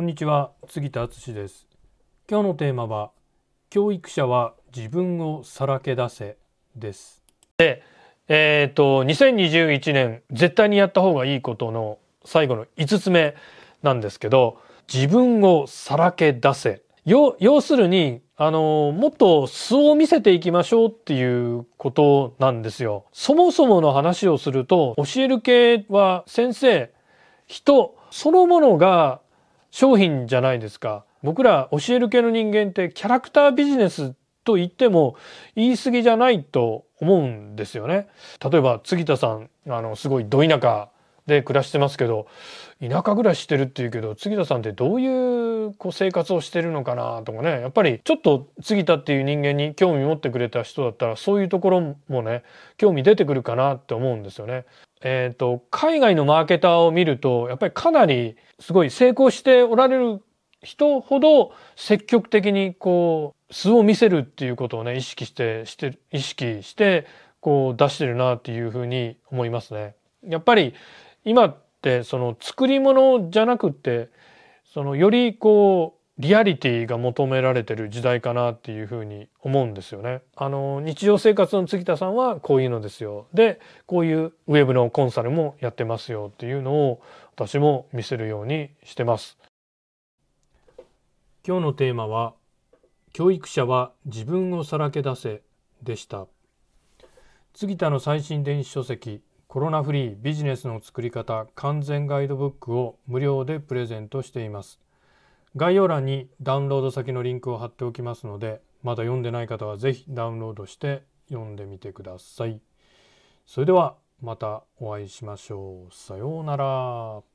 こんにちは杉田敦です。今日のテーマは教育者は自分をさらけ出せです。でえっ、と2021年絶対にやった方がいいことの最後の5つ目なんですけど自分をさらけ出せ。要するにあの、もっと素を見せていきましょうっていうことなんですよ。そもそもの話をすると、教える系は先生、人そのものが商品じゃないですか。僕ら教える系の人間ってキャラクタービジネスと言っても言い過ぎじゃないと思うんですよね。例えば杉田さん、あの、すごいど田舎で暮らしてますけど、田舎暮らししてるっていうけど、杉田さんってどういうこう生活をしてるのかなとかね、やっぱりちょっと杉田っていう人間に興味持ってくれた人だったら、そういうところもね、興味出てくるかなって思うんですよね。えっ、ー、と、海外のマーケターを見ると、やっぱりかなりすごい成功しておられる人ほど積極的にこう素を見せるっていうことをね意識してして意識してこう出してるなっていうふうに思いますね。やっぱり今ってその作り物じゃなくてそのよりこうリアリティが求められてる時代かなっていうふうに思うんですよね。あの日常生活の杉田さんはこういうのですよ。でこういうウェブのコンサルもやってますよっていうのを私も見せるようにしてます。今日のテーマは教育者は自分をさらけ出せでした。杉田の最新電子書籍コロナフリービジネスの作り方完全ガイドブックを無料でプレゼントしています。概要欄にダウンロード先のリンクを貼っておきますのでまだ読んでない方は是非ダウンロードして読んでみてください。それではまたお会いしましょう。さようなら。